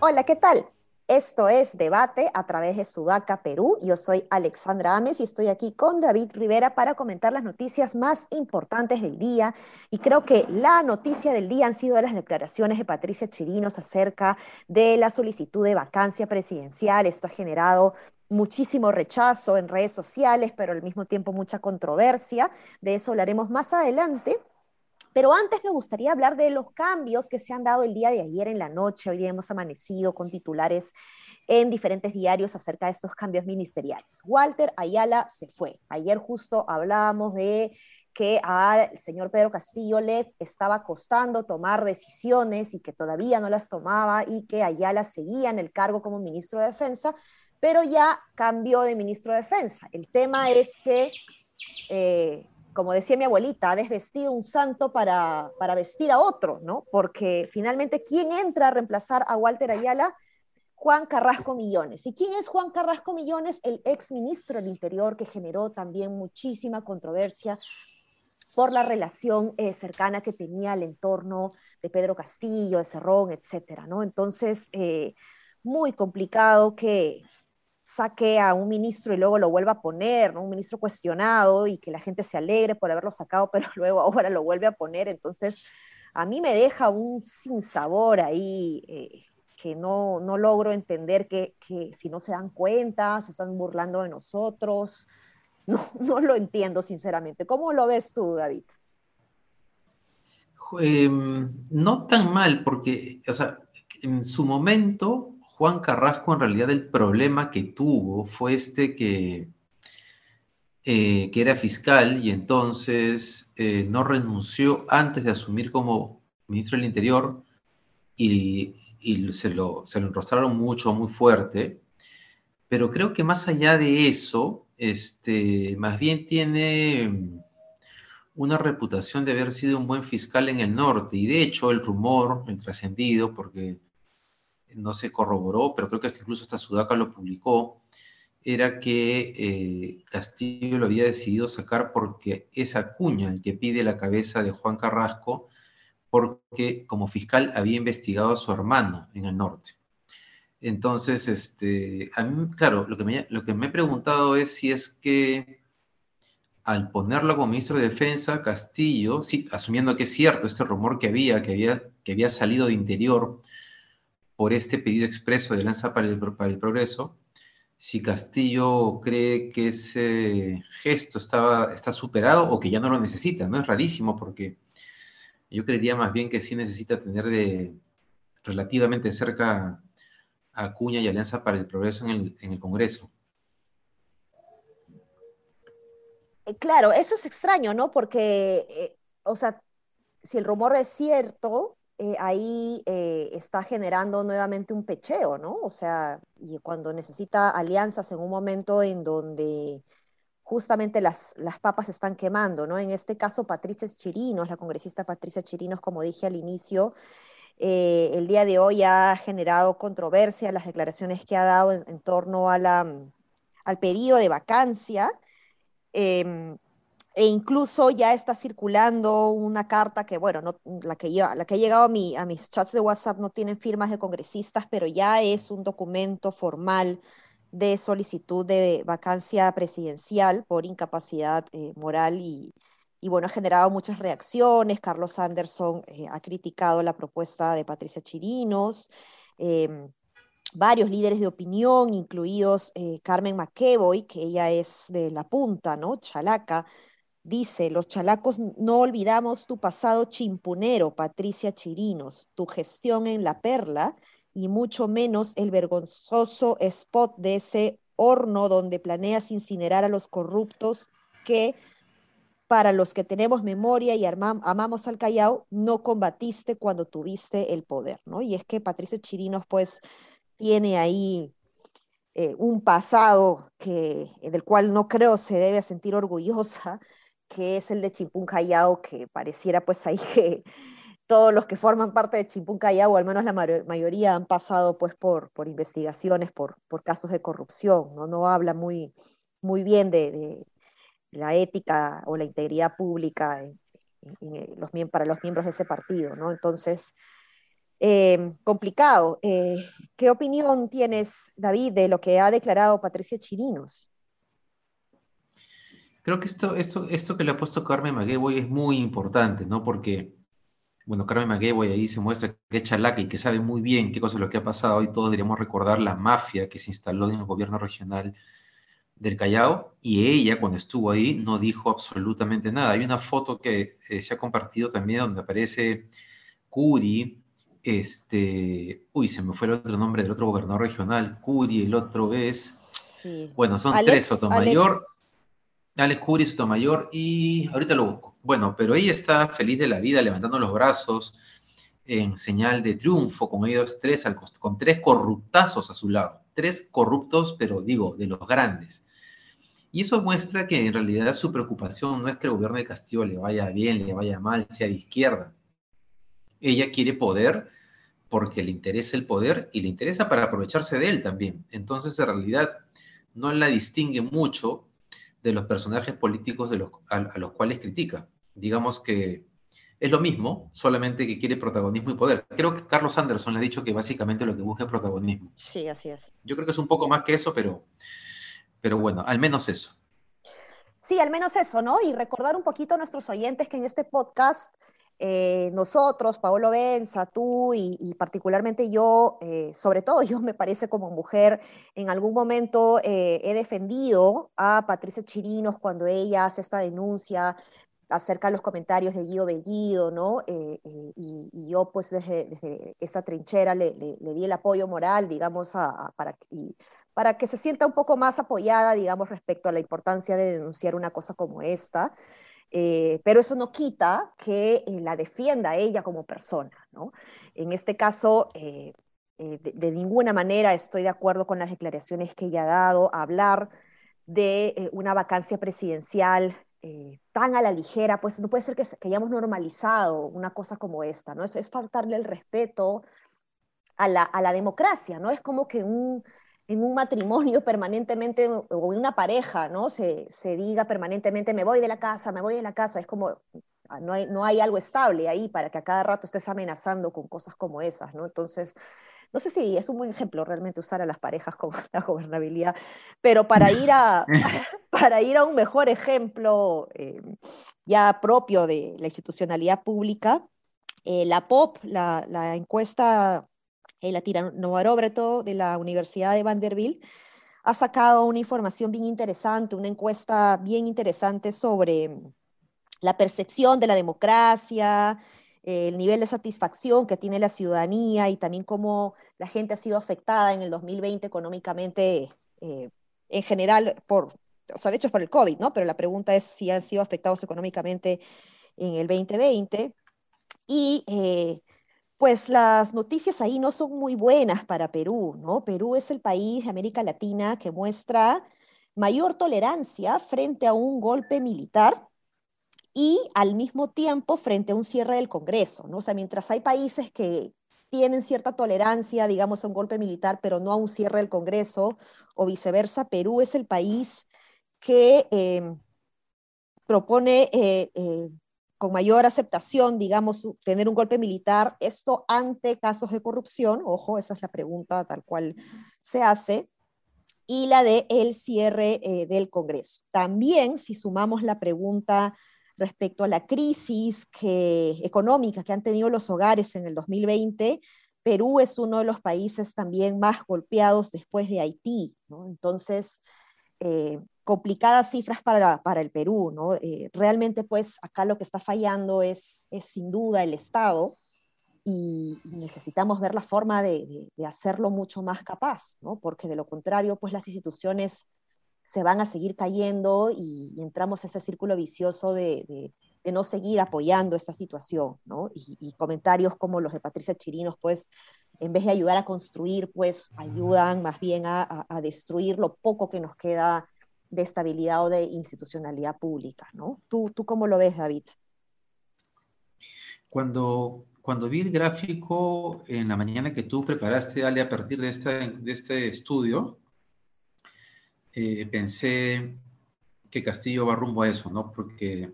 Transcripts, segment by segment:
Hola, ¿qué tal? Esto es Debate a través de Sudaca, Perú. Yo soy Alexandra Ames y estoy aquí con David Rivera para comentar las noticias más importantes del día. Y creo que la noticia del día han sido las declaraciones de Patricia Chirinos acerca de la solicitud de vacancia presidencial. Esto ha generado muchísimo rechazo en redes sociales, pero al mismo tiempo mucha controversia. De eso hablaremos más adelante. Pero antes me gustaría hablar de los cambios que se han dado el día de ayer en la noche. Hoy día hemos amanecido con titulares en diferentes diarios acerca de estos cambios ministeriales. Walter Ayala se fue. Ayer justo hablábamos de que al señor Pedro Castillo le estaba costando tomar decisiones y que todavía no las tomaba y que Ayala seguía en el cargo como ministro de Defensa, pero ya cambió de ministro de Defensa. El tema es que eh, como decía mi abuelita, ha desvestido un santo para, para vestir a otro, ¿no? Porque finalmente, ¿quién entra a reemplazar a Walter Ayala? Juan Carrasco Millones. ¿Y quién es Juan Carrasco Millones? El ex ministro del Interior que generó también muchísima controversia por la relación eh, cercana que tenía al entorno de Pedro Castillo, de Cerrón, etcétera, ¿no? Entonces, eh, muy complicado que, saque a un ministro y luego lo vuelva a poner, ¿no? Un ministro cuestionado y que la gente se alegre por haberlo sacado, pero luego ahora lo vuelve a poner. Entonces, a mí me deja un sinsabor ahí eh, que no, no, logro entender que, que, si no se dan cuenta, se están burlando de nosotros. No, no lo entiendo, sinceramente. ¿Cómo lo ves tú, David? Em, no tan mal, porque, o sea, en su momento Juan Carrasco en realidad el problema que tuvo fue este que, eh, que era fiscal y entonces eh, no renunció antes de asumir como ministro del Interior y, se, lo, se enrostraron mucho, muy fuerte. Pero creo que más allá de eso, este, más bien tiene una reputación de haber sido un buen fiscal en el norte. Y de hecho, el rumor, el trascendido, porque no se corroboró, pero creo que hasta incluso hasta Sudaca lo publicó, era que eh, Castillo lo había decidido sacar porque esa cuña, el que pide la cabeza de Juan Carrasco, porque como fiscal había investigado a su hermano en el norte. Entonces, este, a mí, claro, lo que, me, lo que me he preguntado es si es que al ponerlo como ministro de Defensa, Castillo, sí, asumiendo que es cierto este rumor que había, que había, que había salido de interior, por este pedido expreso de Alianza para el, para el Progreso, si Castillo cree que ese gesto está superado o que ya no lo necesita, ¿no? Es rarísimo porque yo creería más bien que sí necesita tener de relativamente cerca a Acuña y Alianza para el Progreso en el, Congreso. Eh, claro, eso es extraño, ¿no? Porque, eh, o sea, si el rumor es cierto, eh, ahí eh, está generando nuevamente un pecheo, ¿no? O sea, y cuando necesita alianzas en un momento en donde justamente las, las papas están quemando, ¿no? En este caso, Patricia Chirinos, la congresista Patricia Chirinos, como dije al inicio, eh, el día de hoy ha generado controversia las declaraciones que ha dado en, torno a la, al pedido de vacancia. Em, e incluso ya está circulando una carta que, bueno, no, la, que, ha llegado a, mi, a mis chats de WhatsApp no tienen firmas de congresistas, pero ya es un documento formal de solicitud de vacancia presidencial por incapacidad eh, moral y, y, bueno, ha generado muchas reacciones. Carlos Anderson eh, ha criticado la propuesta de Patricia Chirinos. Em, varios líderes de opinión, incluidos eh, Carmen McEvoy, que ella es de La Punta, ¿no? Chalaca, Dice, los chalacos no olvidamos tu pasado chimpunero, Patricia Chirinos, tu gestión en La Perla y mucho menos el vergonzoso spot de ese horno donde planeas incinerar a los corruptos que, para los que tenemos memoria y amamos al Callao, no combatiste cuando tuviste el poder, ¿no? Y es que Patricia Chirinos, pues, tiene ahí eh, un pasado que, del cual no creo se debe sentir orgullosa, que es el de Chimpún Callao, que pareciera pues ahí que todos los que forman parte de Chimpún o al menos la mayoría, han pasado pues por, por investigaciones, por, por casos de corrupción, ¿no? No habla muy, muy bien de, la ética o la integridad pública los, para los miembros de ese partido, ¿no? Entonces, eh, complicado. Eh, ¿Qué opinión tienes, David, de lo que ha declarado Patricia Chirinos? Creo que esto, esto, esto que le ha puesto Carmen McGevoy es muy importante, ¿no? Porque, bueno, Carmen McGevoy ahí se muestra que es chalaca y que sabe muy bien qué cosa es lo que ha pasado y todos deberíamos recordar la mafia que se instaló en el gobierno regional del Callao y ella cuando estuvo ahí no dijo absolutamente nada. Hay una foto que eh, se ha compartido también donde aparece Curi, este, uy, se me fue el otro nombre del otro gobernador regional, Curi, el otro es, bueno, son tres, Sotomayor, Alex, Curi, Sotomayor y ahorita lo busco. Bueno, pero ella está feliz de la vida, levantando los brazos en señal de triunfo con ellos tres, con tres corruptazos a su lado, tres corruptos, pero digo, de los grandes. Y eso muestra que en realidad su preocupación no es que el gobierno de Castillo le vaya bien, le vaya mal, sea de izquierda. Ella quiere poder porque le interesa el poder y le interesa para aprovecharse de él también. Entonces, en realidad, no la distingue mucho de los personajes políticos de los, a, los cuales critica. Digamos que es lo mismo, solamente que quiere protagonismo y poder. Creo que Carlos Anderson le ha dicho que básicamente lo que busca es protagonismo. Sí, así es. Yo creo que es un poco más que eso, pero, pero bueno, al menos eso. Sí, al menos eso, ¿no? Y recordar un poquito a nuestros oyentes que en este podcast eh, nosotros, Paolo Benza, tú y, particularmente yo, eh, sobre todo yo me parece como mujer, en algún momento eh, he defendido a Patricia Chirinos cuando ella hace esta denuncia acerca de los comentarios de Guido Bellido, ¿no? Y, yo pues desde, desde esta trinchera le, di el apoyo moral, digamos, para, para que se sienta un poco más apoyada, digamos, respecto a la importancia de denunciar una cosa como esta. Eh, pero eso no quita que eh, la defienda ella como persona. ¿no? En este caso, eh, de, ninguna manera estoy de acuerdo con las declaraciones que ella ha dado, hablar de una vacancia presidencial tan a la ligera, pues no puede ser que, que, hayamos normalizado una cosa como esta, ¿no? Es, es faltarle el respeto a la, a la democracia, ¿no? Es como que un, en un matrimonio permanentemente o en una pareja, ¿no? Se, se, diga permanentemente, me voy de la casa, me voy de la casa, es como, ah, no hay, no hay algo estable ahí para que a cada rato estés amenazando con cosas como esas, ¿no? Entonces, no sé si es un buen ejemplo realmente usar a las parejas con la gobernabilidad, pero para ir a, para ir a un mejor ejemplo eh, ya propio de la institucionalidad pública, eh, la POP, la, la encuesta la Tiranovaróbreto de la Universidad de Vanderbilt, ha sacado una información bien interesante, una encuesta bien interesante sobre mm, la percepción de la democracia, el nivel de satisfacción que tiene la ciudadanía y también cómo la gente ha sido afectada en el 2020 económicamente eh, en general por, o sea, de hecho por el COVID, ¿no? Pero la pregunta es si han sido afectados económicamente en el 2020. Y eh, pues las noticias ahí no son muy buenas para Perú, ¿no? Perú es el país de América Latina que muestra mayor tolerancia frente a un golpe militar y al mismo tiempo frente a un cierre del Congreso, ¿no? O sea, mientras hay países que tienen cierta tolerancia, digamos, a un golpe militar, pero no a un cierre del Congreso, o viceversa, Perú es el país que em, propone eh, eh, con mayor aceptación, digamos, tener un golpe militar, esto ante casos de corrupción, ojo, esa es la pregunta tal cual se hace, y la de el cierre eh, del Congreso. También, si sumamos la pregunta respecto a la crisis económica que han tenido los hogares en el 2020, Perú es uno de los países también más golpeados después de Haití, ¿no? Entonces, eh, complicadas cifras para, para el Perú, ¿no? Eh, realmente, pues, acá lo que está fallando es, es sin duda el Estado y, necesitamos ver la forma de, de, hacerlo mucho más capaz, ¿no? Porque de lo contrario, pues, las instituciones se van a seguir cayendo y, entramos a ese círculo vicioso de, de, no seguir apoyando esta situación, ¿no? Y, comentarios como los de Patricia Chirinos, pues, en vez de ayudar a construir, pues, ayudan más bien a, a, a destruir lo poco que nos queda de estabilidad o de institucionalidad pública, ¿no? ¿Tú, tú cómo lo ves, David? Cuando, cuando vi el gráfico en la mañana que tú preparaste, Ale, a partir de este, de este estudio, eh, pensé que Castillo va rumbo a eso, ¿no? Porque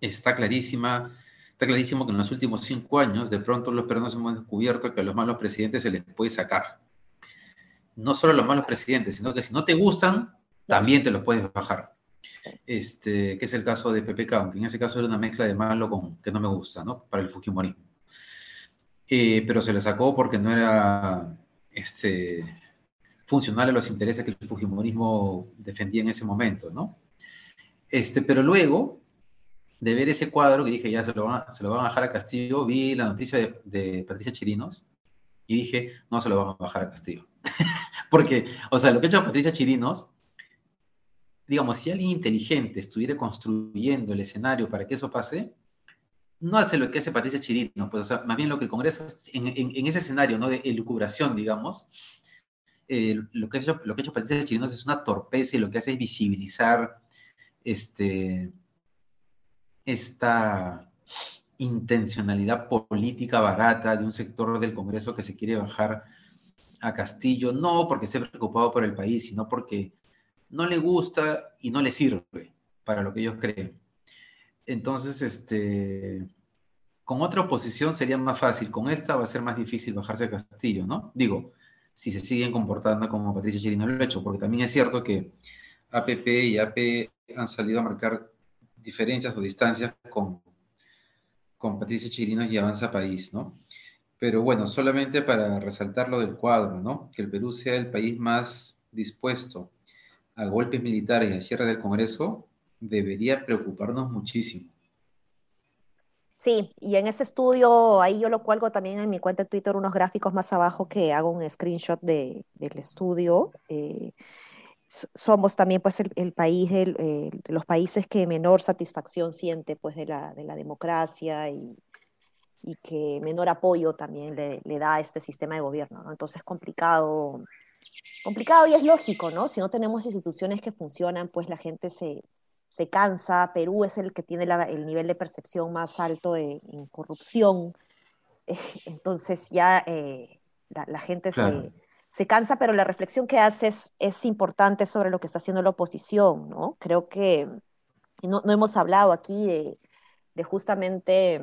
está clarísima, está clarísimo que en los últimos cinco años, de pronto los peruanos hemos descubierto que a los malos presidentes se les puede sacar. No solo a los malos presidentes, sino que si no te gustan, también te los puedes bajar. Este, que es el caso de PPK, aunque en ese caso era una mezcla de malo con que no me gusta, ¿no? Para el Fujimorismo. Eh, pero se le sacó porque no era este, funcional a los intereses que el Fujimorismo defendía en ese momento, ¿no? Este, pero luego de ver ese cuadro que dije, ya se lo van a, se lo van a bajar a Castillo, vi la noticia de, de Patricia Chirinos y dije, no se lo van a bajar a Castillo. porque, o sea, lo que ha hecho Patricia Chirinos digamos, si alguien inteligente estuviera construyendo el escenario para que eso pase, no hace lo que hace Patricia Chirino, pues, o sea, más bien lo que el Congreso, en, ese escenario, ¿no? De elucubración, digamos, eh, lo, que ha hecho, lo que ha Patricia Chirino es una torpeza y lo que hace es visibilizar este, esta intencionalidad política barata de un sector del Congreso que se quiere bajar a Castillo, no porque esté preocupado por el país, sino porque no le gusta y no le sirve para lo que ellos creen. Entonces, este, con otra oposición sería más fácil, con esta va a ser más difícil bajarse a Castillo, ¿no? Digo, si se siguen comportando como Patricia Chirino lo ha hecho, porque también es cierto que APP y AP han salido a marcar diferencias o distancias con, con Patricia Chirino y Avanza País, ¿no? Pero bueno, solamente para resaltar lo del cuadro, ¿no? Que el Perú sea el país más dispuesto a golpes militares y a cierre del Congreso debería preocuparnos muchísimo. Sí, y en ese estudio, ahí yo lo cuelgo también en mi cuenta de Twitter, unos gráficos más abajo que hago un screenshot de, del estudio. Eh, somos también pues el, país, de los países que menor satisfacción siente pues de la, de la democracia y, y, que menor apoyo también le, le, da a este sistema de gobierno, ¿no? Entonces es complicado complicado y es lógico, ¿no? Si no tenemos instituciones que funcionan, pues la gente se, se cansa. Perú es el que tiene el nivel de percepción más alto de, en corrupción. entonces ya eh, la, gente se, se, cansa, pero la reflexión que haces es importante sobre lo que está haciendo la oposición, ¿no? Creo que no, no hemos hablado aquí de, de justamente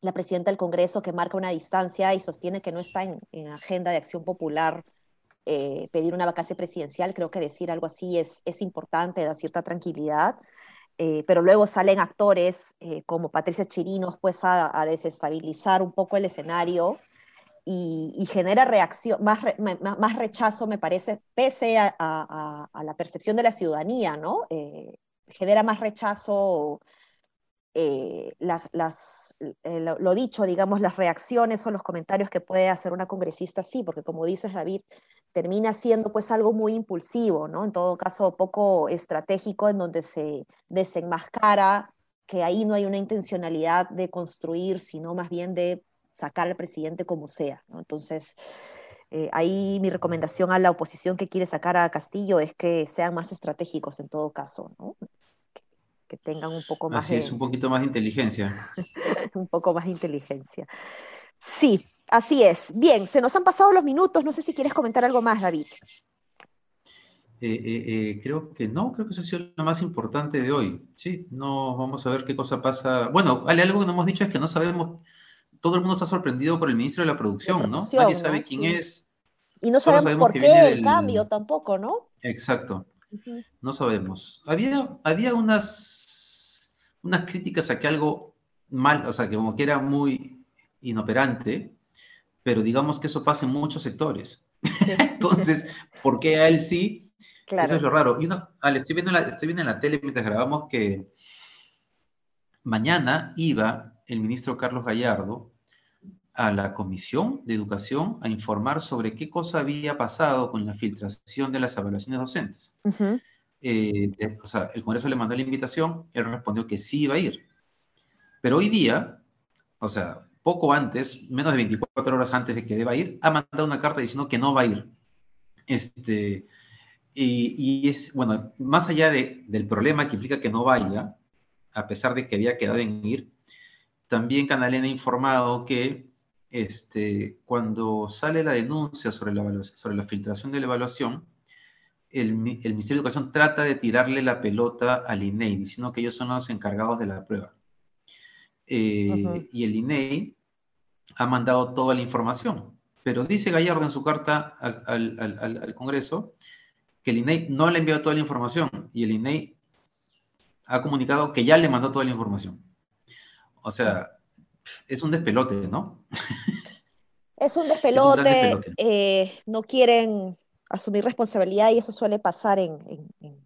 la presidenta del Congreso que marca una distancia y sostiene que no está en, en agenda de acción popular eh, pedir una vacancia presidencial, creo que decir algo así es, es importante, da cierta tranquilidad. Eh, pero luego salen actores eh, como Patricia Chirinos pues a, desestabilizar un poco el escenario y, genera reacción, más, más, rechazo me parece, pese a, a, la percepción de la ciudadanía, ¿no? genera más rechazo las, lo, lo, dicho, digamos, las reacciones o los comentarios que puede hacer una congresista, sí, porque como dices, David, termina siendo pues algo muy impulsivo, ¿no? En todo caso, poco estratégico, en donde se desenmascara que ahí no hay una intencionalidad de construir, sino más bien de sacar al presidente como sea, ¿no? Entonces, eh, ahí mi recomendación a la oposición que quiere sacar a Castillo es que sean más estratégicos en todo caso, ¿no? Que, tengan un poco más... Así es, un poquito más de inteligencia. un poco más de inteligencia. Sí, Así es. Bien, se nos han pasado los minutos. No sé si quieres comentar algo más, David. Eh, eh, eh, creo que no, creo que eso ha sido lo más importante de hoy. Sí, no, vamos a ver qué cosa pasa. Bueno, algo que no hemos dicho es que no sabemos, todo el mundo está sorprendido por el ministro de la Producción, ¿no? Nadie sabe quién es. Y no sabemos, por qué el cambio tampoco, ¿no? Exacto. No sabemos. Había, había unas, unas críticas a que algo mal, o sea, que como que era muy inoperante, pero digamos que eso pasa en muchos sectores. Entonces, ¿por qué a él sí? Eso es lo raro. Y uno, estoy, viendo la, estoy viendo en la tele mientras grabamos que mañana iba el ministro Carlos Gallardo a la Comisión de Educación a informar sobre qué cosa había pasado con la filtración de las evaluaciones docentes. Eh, o sea, el Congreso le mandó la invitación, él respondió que sí iba a ir. Pero hoy día, o sea, poco antes, menos de 24 horas antes de que deba ir, ha mandado una carta diciendo que no va a ir. Este, y, es, bueno, más allá de, del problema que implica que no vaya, a pesar de que había quedado en ir, también Canalena ha informado que este, cuando sale la denuncia sobre la, sobre la filtración de la evaluación, el, Ministerio de Educación trata de tirarle la pelota al INEI, diciendo que ellos son los encargados de la prueba. Eh, y el INEI ha mandado toda la información. Pero dice Gallardo en su carta al, Congreso que el INEI no le enviado toda la información y el INEI ha comunicado que ya le mandó toda la información. O sea, es un despelote, ¿no? Es un despelote, eh, no quieren asumir responsabilidad y eso suele pasar en,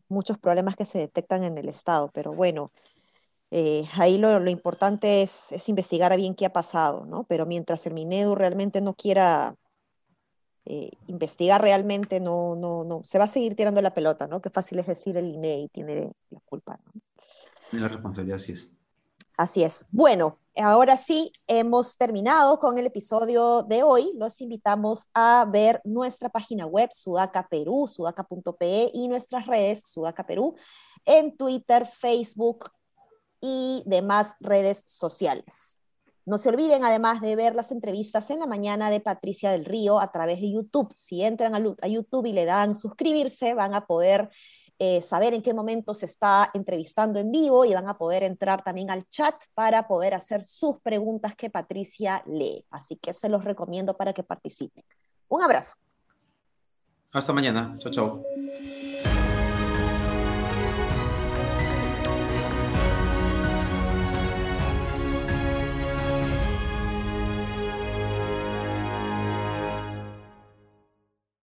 muchos problemas que se detectan en el Estado, pero bueno, eh, ahí lo, importante es, es, investigar bien qué ha pasado, ¿no? Pero mientras el Minedu realmente no quiera eh, investigar realmente, no, no, no, se va a seguir tirando la pelota, ¿no? Qué fácil es decir el INEI tiene la culpa, ¿no? La responsabilidad, así es. Así es. Bueno, ahora sí, hemos terminado con el episodio de hoy. Los invitamos a ver nuestra página web, Sudaca Perú, sudaca.pe, y nuestras redes, Sudaca Perú, en Twitter, Facebook y demás redes sociales. No se olviden además de ver las entrevistas en la mañana de Patricia del Río a través de YouTube. Si entran a YouTube y le dan suscribirse, van a poder eh, saber en qué momento se está entrevistando en vivo y van a poder entrar también al chat para poder hacer sus preguntas que Patricia lee. Así que se los recomiendo para que participen. Un abrazo. Hasta mañana. Chao, chao.